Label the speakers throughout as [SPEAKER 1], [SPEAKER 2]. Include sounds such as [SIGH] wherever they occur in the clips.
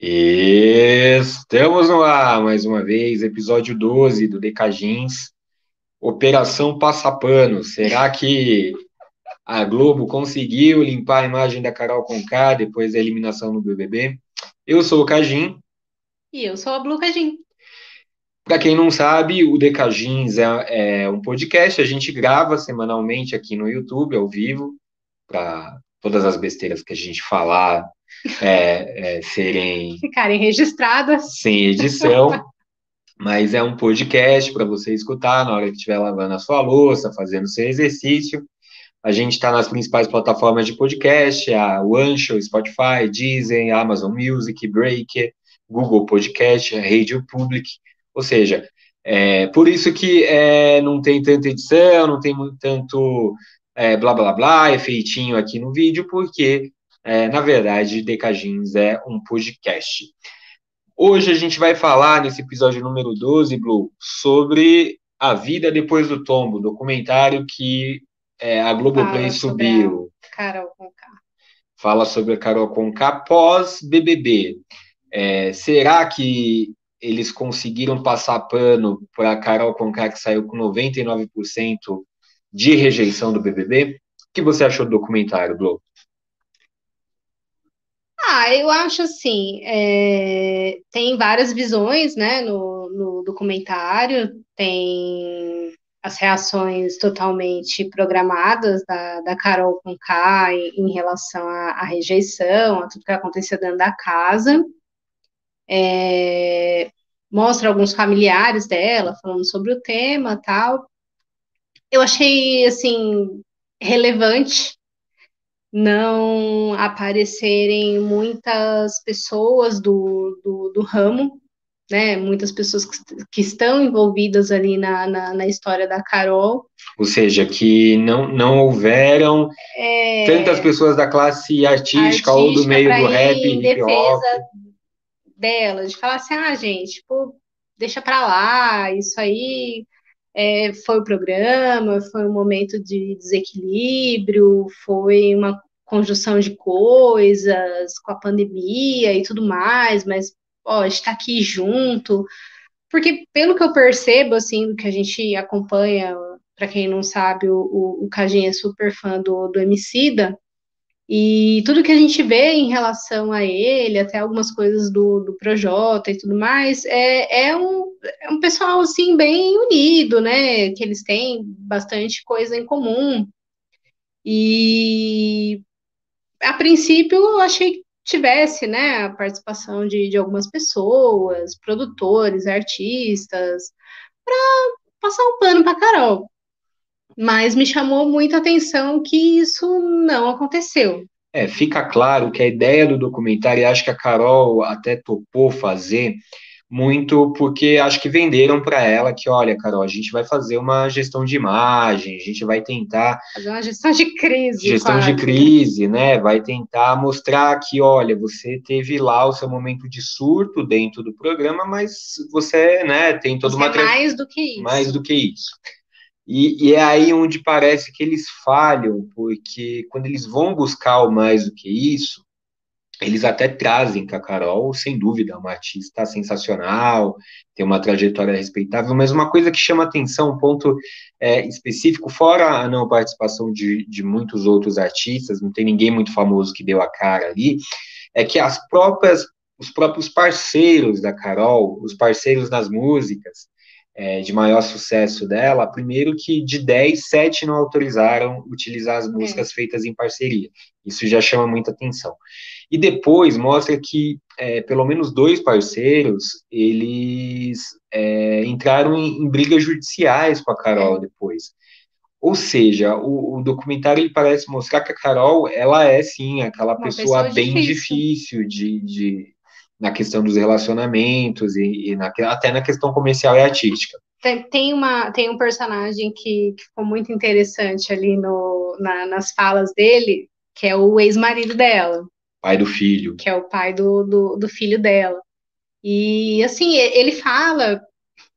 [SPEAKER 1] Estamos no ar mais uma vez, episódio 12 do Decagins, Operação Passapano. Será que a Globo conseguiu limpar a imagem da Carol Conká depois da eliminação no BBB? Eu sou o Cagin.
[SPEAKER 2] E eu sou a Blue Cagin.
[SPEAKER 1] Para quem não sabe, o Decagins é, é um podcast, a gente grava semanalmente aqui no YouTube, ao vivo, para todas as besteiras que a gente falar é, é, serem.
[SPEAKER 2] Ficarem registradas.
[SPEAKER 1] Sem edição. mas é um podcast para você escutar na hora que estiver lavando a sua louça, fazendo seu exercício. A gente está nas principais plataformas de podcast, a Anchor, Spotify, Deezer, Amazon Music, Breaker, Google Podcast, Radio Public, ou seja, é, por isso que é, não tem tanta edição, não tem muito, tanto é, blá blá blá, efeitinho aqui no vídeo, porque é, na verdade, Decagins é um podcast. Hoje a gente vai falar, nesse episódio número 12, Blue, sobre a vida depois do tombo, documentário que é, a Globoplay subiu.
[SPEAKER 2] Carol Conká.
[SPEAKER 1] Fala sobre a Carol Conká pós-BBB. É, será que eles conseguiram passar pano para a Carol Conká, que saiu com 99% de rejeição do BBB? O que você achou do documentário, Blue?
[SPEAKER 2] Ah, eu acho assim, é, tem várias visões, né, no, no documentário, tem as reações totalmente programadas da, da Carol com K em, em relação à, à, rejeição, a tudo que aconteceu dentro da casa. É, mostra alguns familiares dela falando sobre o tema tal. Eu achei, assim, relevante não aparecerem muitas pessoas do, do, do ramo, né? Muitas pessoas que, que estão envolvidas ali na, na, na, história da Carol.
[SPEAKER 1] Ou seja, que não, não houveram é, tantas pessoas da classe artística, artística ou do meio do rap, em hop.
[SPEAKER 2] dela, de falar assim, ah, gente, tipo, deixa pra lá, isso aí é, foi o programa, foi um momento de desequilíbrio, foi uma conjunção de coisas com a pandemia e tudo mais, mas ó, está aqui junto. Porque pelo que eu percebo, assim, que a gente acompanha, para quem não sabe, o, o, o é super fã do, do Emicida, e tudo que a gente vê em relação a ele, até algumas coisas do, do Projota e tudo mais, é, é, um, é um pessoal, assim, bem unido, né? Que eles têm bastante coisa em comum. E a princípio eu achei que tivesse, né, a participação de, de algumas pessoas, produtores, artistas, para passar um pano para Carol. Mas me chamou muita atenção que isso não aconteceu.
[SPEAKER 1] É, fica claro que a ideia do documentário, e acho que a Carol até topou fazer, muito porque acho que venderam para ela que, olha, Carol, a gente vai fazer uma gestão de imagem, a gente vai tentar.
[SPEAKER 2] Fazer uma gestão de crise.
[SPEAKER 1] Gestão quase. de crise, né? Vai tentar mostrar que, olha, você teve lá o seu momento de surto dentro do programa, mas você, né, tem toda
[SPEAKER 2] você
[SPEAKER 1] uma.
[SPEAKER 2] É mais do que isso.
[SPEAKER 1] Mais do que isso. E, e, é aí onde parece que eles falham, porque quando eles vão buscar o mais do que isso, eles até trazem que a Carol, sem dúvida, uma artista sensacional, tem uma trajetória respeitável, mas uma coisa que chama atenção, um ponto é, específico, fora a não participação de, de muitos outros artistas, não tem ninguém muito famoso que deu a cara ali, é que as próprias, os próprios parceiros da Carol, os parceiros nas músicas, é, de maior sucesso dela, primeiro que de 10, 7 não autorizaram utilizar as músicas é. feitas em parceria. Isso já chama muita atenção. E depois mostra que é, pelo menos dois parceiros, eles é, entraram em, em, brigas judiciais com a Carol é. depois. Ou seja, o, o, documentário ele parece mostrar que a Carol, ela é sim aquela pessoa, pessoa, bem difícil, difícil de, de na questão dos relacionamentos e, e na, até na questão comercial e artística.
[SPEAKER 2] Tem, uma, tem um personagem que, que ficou muito interessante ali no, na, nas falas dele, que é o ex-marido dela.
[SPEAKER 1] Pai do filho.
[SPEAKER 2] Que é o pai do, do, do filho dela. E, assim, ele fala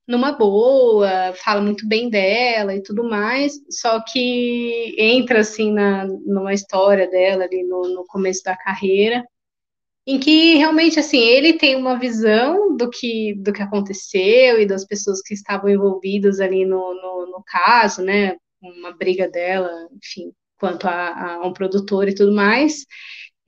[SPEAKER 2] numa boa, fala muito bem dela e tudo mais, só que entra, assim, na, numa história dela ali no, no começo da carreira, em que realmente assim ele tem uma visão do que do que aconteceu e das pessoas que estavam envolvidas ali no, no, no caso, né? Uma briga dela, enfim, quanto a, a, um produtor e tudo mais.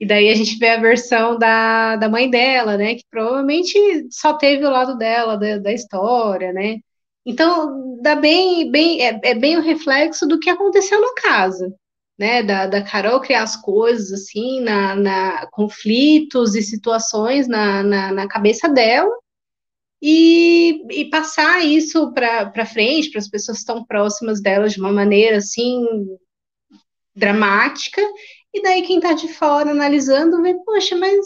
[SPEAKER 2] E daí a gente vê a versão da, da mãe dela, né? Que provavelmente só teve o lado dela da, da história, né? Então dá bem, bem é, é bem o reflexo do que aconteceu no caso né, da, da Carol criar as coisas assim, na, na conflitos e situações na, na, na cabeça dela e, e passar isso para frente, para as pessoas que estão próximas dela de uma maneira assim dramática, e daí quem está de fora analisando vê, poxa, mas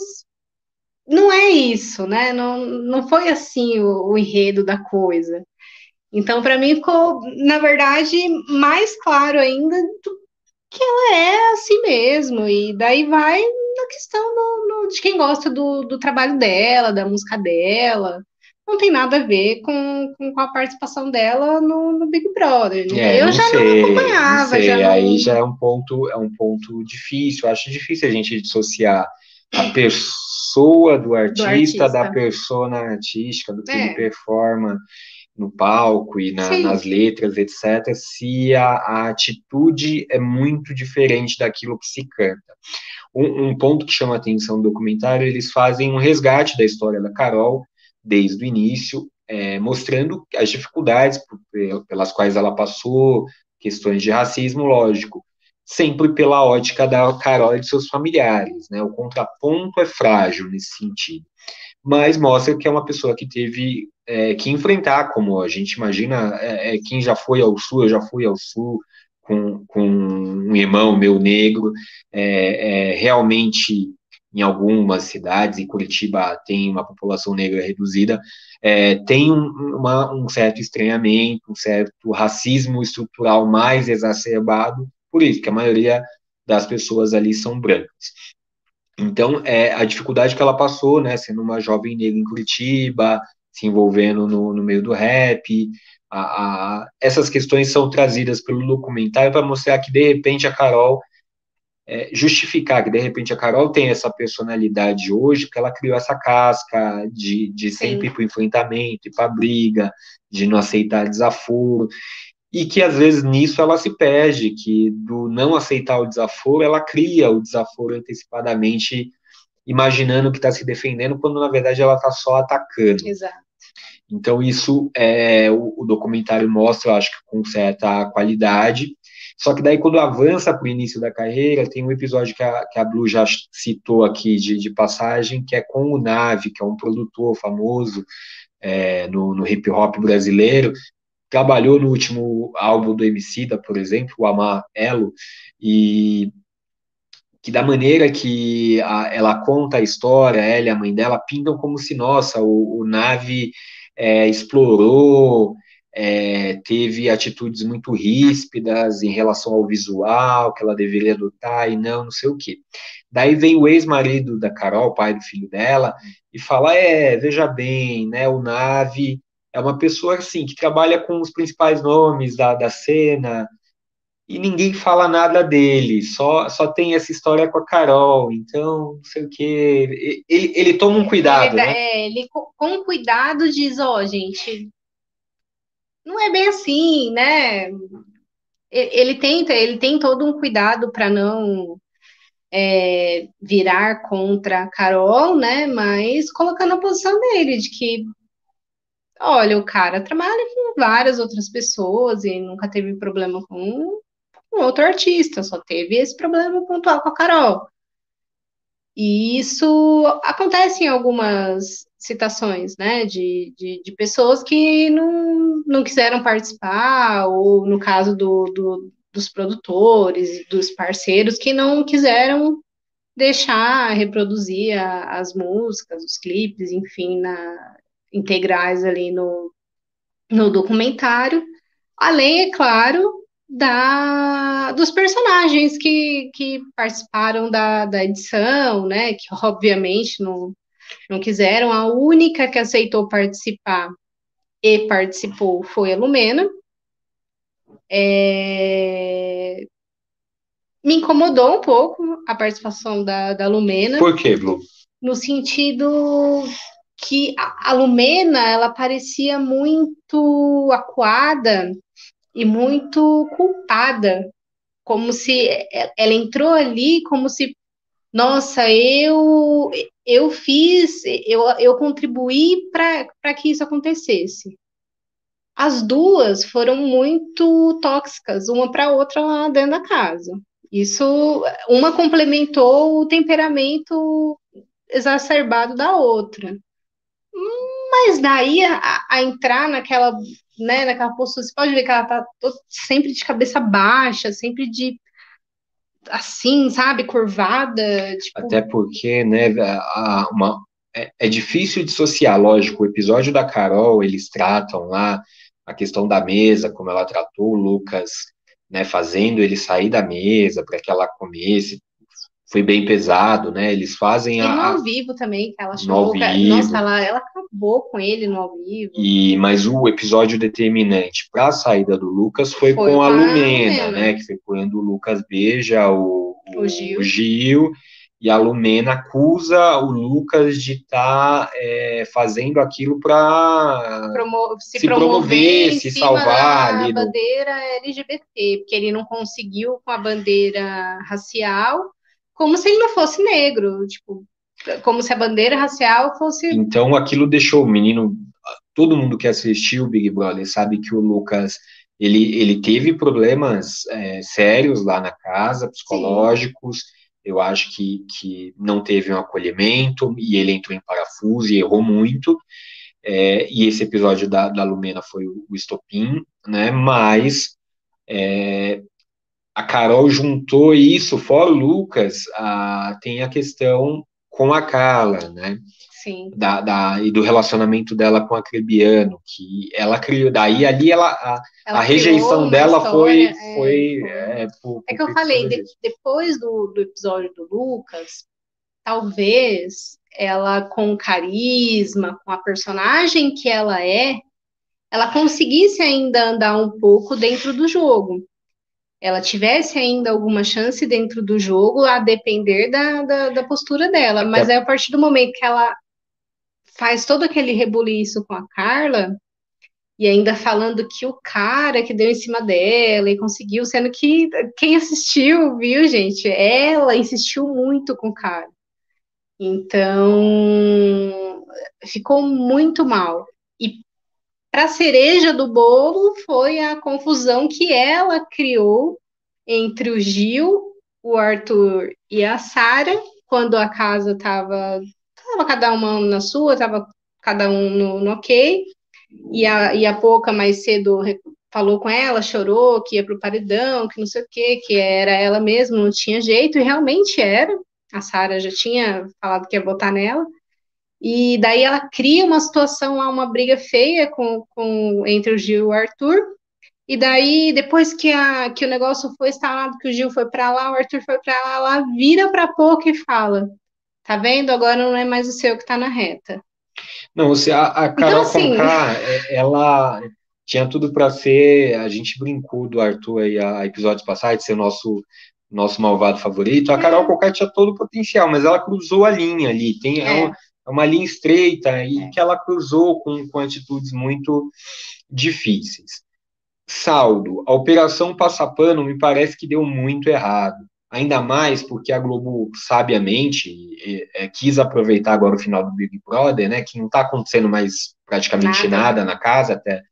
[SPEAKER 2] não é isso, né? Não, não foi assim o, o enredo da coisa. Então, para mim, ficou, na verdade, mais claro ainda do que ela é assim mesmo, e daí vai na questão no, de quem gosta do, do trabalho dela, da música dela. Não tem nada a ver com, com a participação dela no, no Big Brother. Né? É, eu já sei, não acompanhava. Não sei. Já
[SPEAKER 1] não... Aí já é um ponto, é um ponto difícil. Eu acho difícil a gente dissociar a [LAUGHS] pessoa do artista, do artista. da persona artística, do que é. ele performa no palco e na, nas letras, etc., se a, a, atitude é muito diferente daquilo que se canta. Um, um, ponto que chama a atenção no documentário, eles fazem um resgate da história da Carol desde o início, é, mostrando as dificuldades pelas quais ela passou, questões de racismo, lógico, sempre pela ótica da Carol e de seus familiares, né? O contraponto é frágil nesse sentido mas mostra que é uma pessoa que teve é, que enfrentar, como a gente imagina, é, é, quem já foi ao sul, eu já fui ao sul com, com um irmão meu negro, é, é, realmente em algumas cidades, e Curitiba tem uma população negra reduzida, é, tem um, uma, um certo estranhamento, um certo racismo estrutural mais exacerbado, por isso que a maioria das pessoas ali são brancas. Então, é, a dificuldade que ela passou, né, sendo uma jovem negra em Curitiba, se envolvendo no, no meio do rap, a, a, essas questões são trazidas pelo documentário para mostrar que, de repente, a Carol, é, justificar que, de repente, a Carol tem essa personalidade hoje, porque ela criou essa casca de, de sempre ir para o enfrentamento, ir para a briga, de não aceitar desaforo, e que às vezes nisso ela se perde, que do não aceitar o desaforo, ela cria o desaforo antecipadamente, imaginando que está se defendendo, quando na verdade ela está só atacando.
[SPEAKER 2] Exato.
[SPEAKER 1] Então isso é o, o documentário mostra, eu acho que com certa qualidade. Só que daí quando avança para o início da carreira, tem um episódio que a, que a Blue já citou aqui de, de passagem, que é com o Nave, que é um produtor famoso é, no, no hip hop brasileiro, trabalhou no último álbum do Emicida, por exemplo, o Amar Elo, e que da maneira que a, ela conta a história, ela e a mãe dela pintam como se, nossa, o, o Nave é, explorou, é, teve atitudes muito ríspidas em relação ao visual, que ela deveria adotar e não, não sei o quê. Daí vem o ex-marido da Carol, pai do filho dela, e fala, é, veja bem, né, o Nave é uma pessoa assim que trabalha com os principais nomes da, da cena e ninguém fala nada dele, só, só tem essa história com a Carol, então não sei o que. Ele, ele toma um cuidado.
[SPEAKER 2] Ele,
[SPEAKER 1] né?
[SPEAKER 2] é, ele com cuidado diz, ó, oh, gente, não é bem assim, né? Ele tenta, ele tem todo um cuidado para não é, virar contra a Carol, né? Mas colocando a posição dele, de que Olha, o cara trabalha com várias outras pessoas e nunca teve problema com, com outro artista, só teve esse problema pontual com a Carol. E isso acontece em algumas citações, né, de, de, de, pessoas que não, não quiseram participar, ou no caso do, do, dos produtores, dos parceiros, que não quiseram deixar reproduzir a, as músicas, os clipes, enfim, na, integrais ali no, no documentário, além, é claro, da, dos personagens que, que participaram da, da edição, né, que [LAUGHS] obviamente não, não quiseram, a única que aceitou participar e participou foi a Lumena. É... Me incomodou um pouco a participação da, da Lumena.
[SPEAKER 1] Por quê, Blue?
[SPEAKER 2] no sentido que a Lumena ela parecia muito acuada e muito culpada, como se ela entrou ali como se nossa, eu eu fiz, eu, eu contribuí para que isso acontecesse. As duas foram muito tóxicas, uma para a outra lá dentro da casa. Isso, uma complementou o temperamento exacerbado da outra. Mas daí a, a entrar naquela, né, naquela postura, você pode ver que ela tá sempre de cabeça baixa, sempre de assim, sabe, curvada. Tipo...
[SPEAKER 1] Até porque, né, a, uma, é, é, difícil dissociar, lógico, o episódio da Carol, eles tratam lá a questão da mesa, como ela tratou o Lucas, né, fazendo ele sair da mesa para que ela comesse, foi bem pesado, né? Eles fazem
[SPEAKER 2] e a. no ao vivo também, que ela chamou. Nossa, ela, ela acabou com ele no ao vivo.
[SPEAKER 1] E, mas o episódio determinante para a saída do Lucas foi, foi com a Lumena, né? Que foi quando o Lucas beija o, o, o Gil. O Gil e a Lumena acusa o Lucas de estar tá, é, fazendo aquilo para
[SPEAKER 2] se, se, promover, se salvar. A bandeira LGBT, porque ele não conseguiu com a bandeira racial, como se ele não fosse negro, tipo, como se a bandeira racial fosse.
[SPEAKER 1] Então aquilo deixou o menino. Todo mundo que assistiu o Big Brother sabe que o Lucas ele, ele teve problemas é, sérios lá na casa, psicológicos. Sim eu acho que, que não teve um acolhimento e ele entrou em parafuso e errou muito. É, e esse episódio da, da Lumena foi o, o estopim, né? Mas é, a Carol juntou isso, fora o Lucas, a, tem a questão com a Carla, né?
[SPEAKER 2] Sim.
[SPEAKER 1] Da, da, e do relacionamento dela com a Crebiano, que ela criou. Daí ali ela, a, ela a rejeição dela história, foi. É, foi é,
[SPEAKER 2] por, é que eu falei, de, depois do, do episódio do Lucas, talvez ela com carisma, com a personagem que ela é, ela conseguisse ainda andar um pouco dentro do jogo. Ela tivesse ainda alguma chance dentro do jogo, a depender da, da, da postura dela. Mas é. aí, a partir do momento que ela faz todo aquele rebuliço com a Carla, e ainda falando que o cara que deu em cima dela e conseguiu, sendo que quem assistiu, viu, gente? Ela insistiu muito com o cara. Então, ficou muito mal. E para cereja do bolo foi a confusão que ela criou entre o Gil, o Arthur e a Sara, quando a casa estava Tava cada uma na sua, tava cada um no, no ok. E a, e a Pouca mais cedo falou com ela, chorou que ia pro paredão, que não sei o quê, que era ela mesma, não tinha jeito, e realmente era. A Sara já tinha falado que ia votar nela. E daí ela cria uma situação lá, uma briga feia com, com entre o Gil e o Arthur. E daí, depois que, a, que o negócio foi instalado, que o Gil foi para lá, o Arthur foi para lá, ela vira para pouco e fala: Tá vendo? Agora não é mais o seu que está na reta.
[SPEAKER 1] Não, você, a, a Carol então, assim... Conká, é, ela tinha tudo para ser. A gente brincou do Arthur aí a episódios passados, de ser o nosso, nosso malvado favorito. A é. Carol Conká tinha todo o potencial, mas ela cruzou a linha ali. Tem, é. é uma, é uma linha estreita e é. que ela cruzou com, com atitudes muito difíceis. Saldo, a operação Passapano me parece que deu muito errado ainda mais porque a Globo sabiamente é, quis aproveitar agora o final do Big Brother, né, que não está acontecendo mais praticamente nada. nada. na casa até,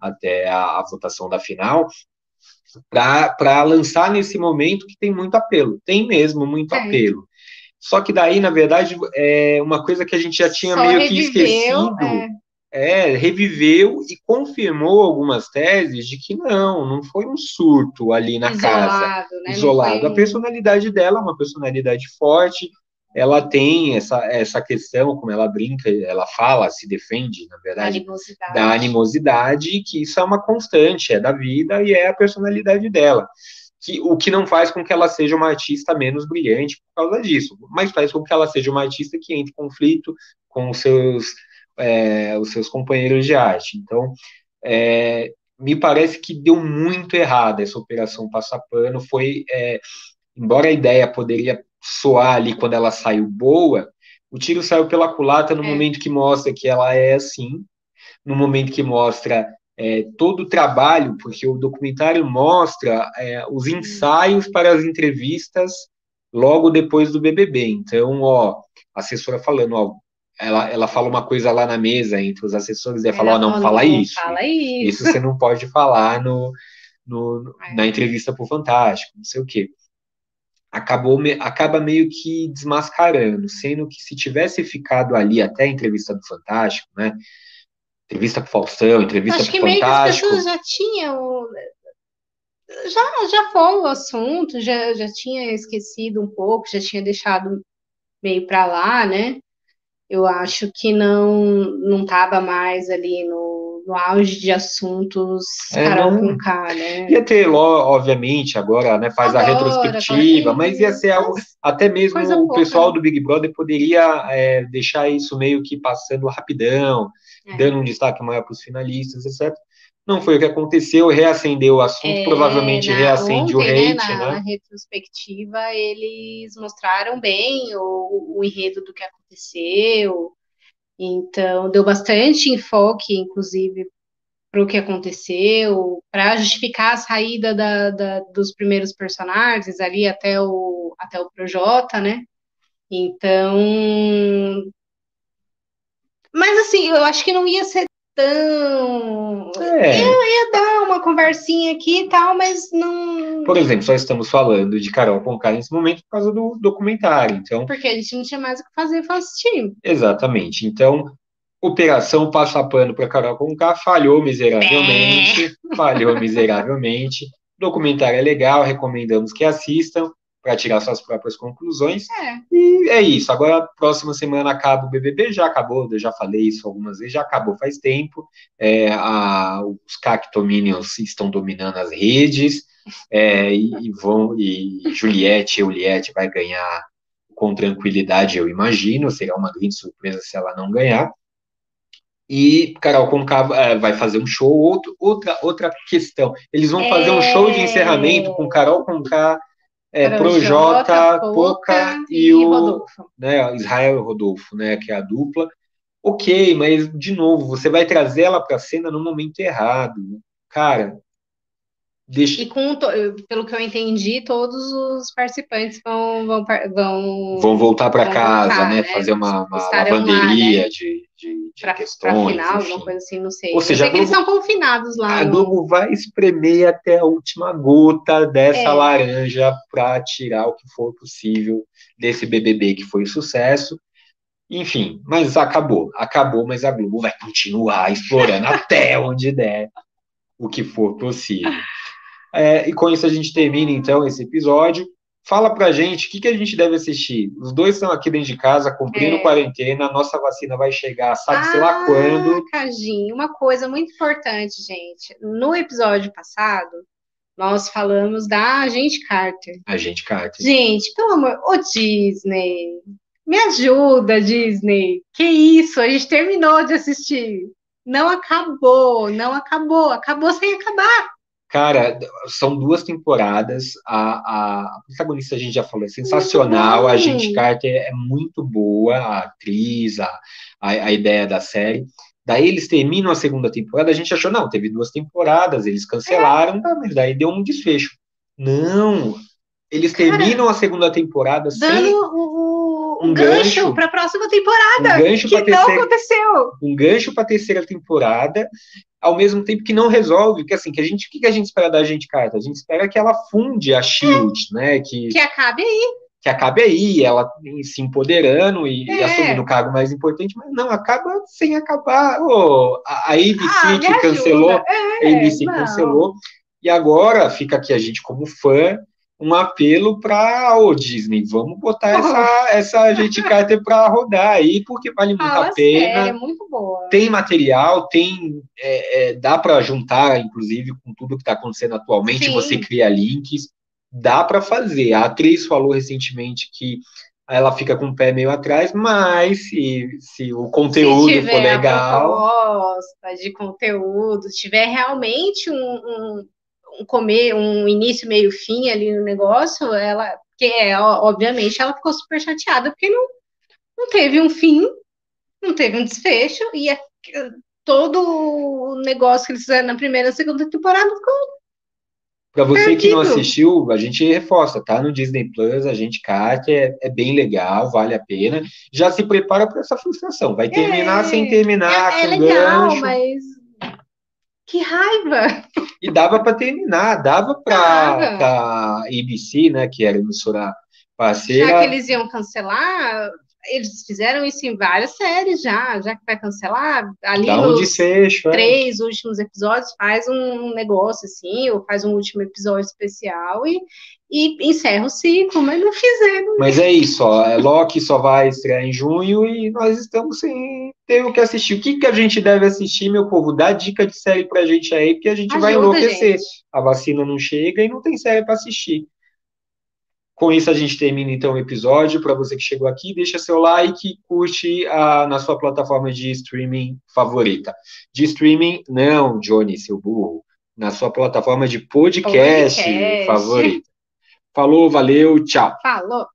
[SPEAKER 1] até a, a votação da final, para lançar nesse momento que tem muito apelo, tem mesmo muito é. apelo. Só que daí, na verdade, é uma coisa que a gente já tinha Só meio reviveu, que esquecido. É é, reviveu e confirmou algumas teses de que não, não foi um surto ali na isolado, casa, né? isolado. Foi... A personalidade dela é uma personalidade forte, ela tem essa, essa questão, como ela brinca, ela fala, se defende, na verdade, animosidade. da animosidade, que isso é uma constante, é da vida e é a personalidade dela. Que, o que não faz com que ela seja uma artista menos brilhante por causa disso, mas faz com que ela seja uma artista que entre em conflito com os seus é, os seus companheiros de arte. Então, é, me parece que deu muito errado essa operação Passapano. Foi, é, embora a ideia poderia soar ali quando ela saiu boa, O tiro saiu pela culata no
[SPEAKER 2] É.
[SPEAKER 1] momento que mostra que ela é assim, no momento que mostra é, todo o trabalho, porque o documentário mostra é, os ensaios para as entrevistas logo depois do BBB. Então, ó, a assessora falando, ó, ela, ela fala uma coisa lá na mesa entre os assessores, e ela fala, ó,
[SPEAKER 2] Ela
[SPEAKER 1] não fala isso.
[SPEAKER 2] Fala isso.
[SPEAKER 1] Isso você não pode falar no, no- na entrevista pro Fantástico, não sei o quê. Acabou, acaba meio que desmascarando, sendo que se tivesse ficado ali até a entrevista do Fantástico, né? Entrevista pro Faustão, entrevista
[SPEAKER 2] Acho que meio que as
[SPEAKER 1] Fantástico.
[SPEAKER 2] pessoas já tinham. Já, já foi o assunto, já, já tinha esquecido um pouco, já tinha deixado meio para lá, né? Eu acho que não não estava mais ali no, no auge de assuntos
[SPEAKER 1] É,
[SPEAKER 2] Carol
[SPEAKER 1] não.
[SPEAKER 2] com K, né?
[SPEAKER 1] Ia ter, obviamente, agora, né, faz a
[SPEAKER 2] Agora,
[SPEAKER 1] retrospectiva,
[SPEAKER 2] agora,
[SPEAKER 1] mas ia ser algo, até mesmo o
[SPEAKER 2] pouca,
[SPEAKER 1] pessoal
[SPEAKER 2] né?
[SPEAKER 1] do Big Brother poderia é, deixar isso meio que passando rapidão,
[SPEAKER 2] É.
[SPEAKER 1] dando um destaque maior para os finalistas, etc. Não foi o que aconteceu, reacendeu o assunto,
[SPEAKER 2] É,
[SPEAKER 1] provavelmente
[SPEAKER 2] na-
[SPEAKER 1] reacende o
[SPEAKER 2] ontem,
[SPEAKER 1] hate,
[SPEAKER 2] né, na,
[SPEAKER 1] né?
[SPEAKER 2] na retrospectiva, eles mostraram bem o, o enredo do que aconteceu. Então, deu bastante enfoque, inclusive, para o que aconteceu, para justificar a saída da, da- dos primeiros personagens ali até o, até o Projota, né? Então. Mas, assim, eu acho que não ia ser tão.
[SPEAKER 1] É,
[SPEAKER 2] Ia dar conversinha aqui e tal, mas não.
[SPEAKER 1] por exemplo, só estamos falando de Carol Conká nesse momento por causa do documentário, então,
[SPEAKER 2] Porque a gente não tinha mais o que fazer, foi assistir.
[SPEAKER 1] exatamente. Então, Operação Passa Pano para Carol Conká falhou miseravelmente, falhou miseravelmente. [LAUGHS] Documentário é legal, recomendamos que assistam para tirar suas próprias conclusões.
[SPEAKER 2] É.
[SPEAKER 1] E é isso. Agora, próxima semana acaba o BBB, já acabou, eu já falei isso algumas vezes, já acabou faz tempo. É, a- os cactominions estão dominando as redes, é, e, e vão, e Juliette, Juliette vai ganhar com tranquilidade, eu imagino, será uma grande surpresa se ela não ganhar. E Carol Conká é, vai fazer um show, outro, outra, outra questão. Eles vão fazer um show de encerramento com Carol Conká, é, Projota, Poca e o
[SPEAKER 2] Rodolfo.
[SPEAKER 1] né, Israel e Rodolfo, né, que é a dupla. Ok, mas de novo, você vai trazer ela para a cena no momento errado. Cara, deixa.
[SPEAKER 2] E com, pelo que eu entendi, todos os participantes vão, vão, vão
[SPEAKER 1] Vão voltar para casa,
[SPEAKER 2] voltar,
[SPEAKER 1] né?
[SPEAKER 2] né?
[SPEAKER 1] Fazer uma, uma
[SPEAKER 2] Estarão lá,
[SPEAKER 1] lavanderia
[SPEAKER 2] né?
[SPEAKER 1] de, de, de
[SPEAKER 2] para
[SPEAKER 1] questões.
[SPEAKER 2] final,
[SPEAKER 1] enfim.
[SPEAKER 2] alguma coisa assim, não sei.
[SPEAKER 1] Ou seja,
[SPEAKER 2] sei que eles são confinados lá.
[SPEAKER 1] A
[SPEAKER 2] no-
[SPEAKER 1] Globo vai espremer até a última gota dessa
[SPEAKER 2] É.
[SPEAKER 1] laranja para tirar o que for possível desse BBB que foi sucesso. Enfim, mas acabou, acabou, mas a Globo vai continuar explorando [LAUGHS] até onde der o que for possível. É, e com isso a gente termina então esse episódio. Fala pra gente o que, que a gente deve assistir. Os dois estão aqui dentro de casa, cumprindo
[SPEAKER 2] É.
[SPEAKER 1] quarentena, a nossa vacina vai chegar, sabe sei lá
[SPEAKER 2] Ah,
[SPEAKER 1] quando.
[SPEAKER 2] Cadinho, uma coisa muito importante, gente. No episódio passado, nós falamos da Agente Carter.
[SPEAKER 1] A gente, Carter.
[SPEAKER 2] Gente, pelo amor, ô Disney, me ajuda, Disney. Que isso? A gente terminou de assistir. Não acabou, não acabou, acabou sem acabar.
[SPEAKER 1] Cara, são duas temporadas. A, a protagonista a gente já falou, é sensacional. A gente Carter é muito boa, a atriz, a, a, a ideia da série. Daí eles terminam a segunda temporada. A gente achou, não, teve duas temporadas, eles cancelaram, tá, mas daí deu um desfecho. Não, eles
[SPEAKER 2] Cara,
[SPEAKER 1] terminam a segunda temporada
[SPEAKER 2] Dando
[SPEAKER 1] sem
[SPEAKER 2] o,
[SPEAKER 1] um
[SPEAKER 2] gancho
[SPEAKER 1] gancho.
[SPEAKER 2] para a próxima
[SPEAKER 1] um
[SPEAKER 2] temporada,
[SPEAKER 1] gancho
[SPEAKER 2] que não
[SPEAKER 1] terceira,
[SPEAKER 2] aconteceu.
[SPEAKER 1] um gancho para terceira temporada, ao mesmo tempo que não resolve, que assim, que a gente, o que que a gente espera da gente Carter? A gente espera que ela funde a Shield, né? Que,
[SPEAKER 2] Que acabe aí.
[SPEAKER 1] que acabe aí, ela se empoderando e, e
[SPEAKER 2] É.
[SPEAKER 1] assumindo o cargo mais importante, mas não, acaba sem acabar. Ô, a, a ABC
[SPEAKER 2] Ah,
[SPEAKER 1] que cancelou,
[SPEAKER 2] ajuda.
[SPEAKER 1] a
[SPEAKER 2] É,
[SPEAKER 1] ABC
[SPEAKER 2] não.
[SPEAKER 1] cancelou, e agora fica aqui a gente como fã, um apelo para o Disney, vamos botar essa, [LAUGHS] essa gente Carter para rodar aí, porque vale muito a pena
[SPEAKER 2] é muito boa.
[SPEAKER 1] tem material, tem é, é, dá para juntar, inclusive, com tudo que está acontecendo atualmente,
[SPEAKER 2] Sim.
[SPEAKER 1] você cria links, dá para fazer. A atriz falou recentemente que ela fica com o pé meio atrás, mas se, se o conteúdo
[SPEAKER 2] Se
[SPEAKER 1] for
[SPEAKER 2] tiver a
[SPEAKER 1] legal,
[SPEAKER 2] proposta de conteúdo, tiver realmente um, um, um comer, um início, meio, fim ali no negócio, ela, que é, obviamente, ela ficou super chateada porque não, não teve um fim, não teve um desfecho, e é, todo o negócio que eles fizeram na primeira e segunda temporada ficou.
[SPEAKER 1] Para você perdido. que não assistiu, a gente reforça, tá no Disney Plus, a gente cata, é, é bem legal, vale a pena. Já se prepara para essa frustração. Vai terminar é, sem terminar,
[SPEAKER 2] é, é legal, gancho. mas que raiva!
[SPEAKER 1] E dava para terminar, dava para a ABC, né, que era emissora parceira.
[SPEAKER 2] Já que eles iam cancelar, eles fizeram isso em várias séries já, já que vai cancelar, ali
[SPEAKER 1] Dá um nos desfecho,
[SPEAKER 2] é. três é. últimos episódios, faz um negócio assim, ou faz um último episódio especial e, e encerra o ciclo, mas não fizeram.
[SPEAKER 1] Mas é isso, ó, é Loki só vai estrear em junho e nós estamos sem ter o que assistir. O que, que a gente deve assistir, meu povo? Dá dica de série pra gente aí, porque a gente Ajuda, vai enlouquecer. Gente. A vacina não chega e não tem série para assistir. Com isso, a gente termina então o episódio. Para você que chegou aqui, deixa seu like curte a, na sua plataforma de streaming favorita. De streaming, não, Johnny, seu burro. Na sua plataforma de podcast, podcast. favorita. Falou, valeu, tchau.
[SPEAKER 2] Falou.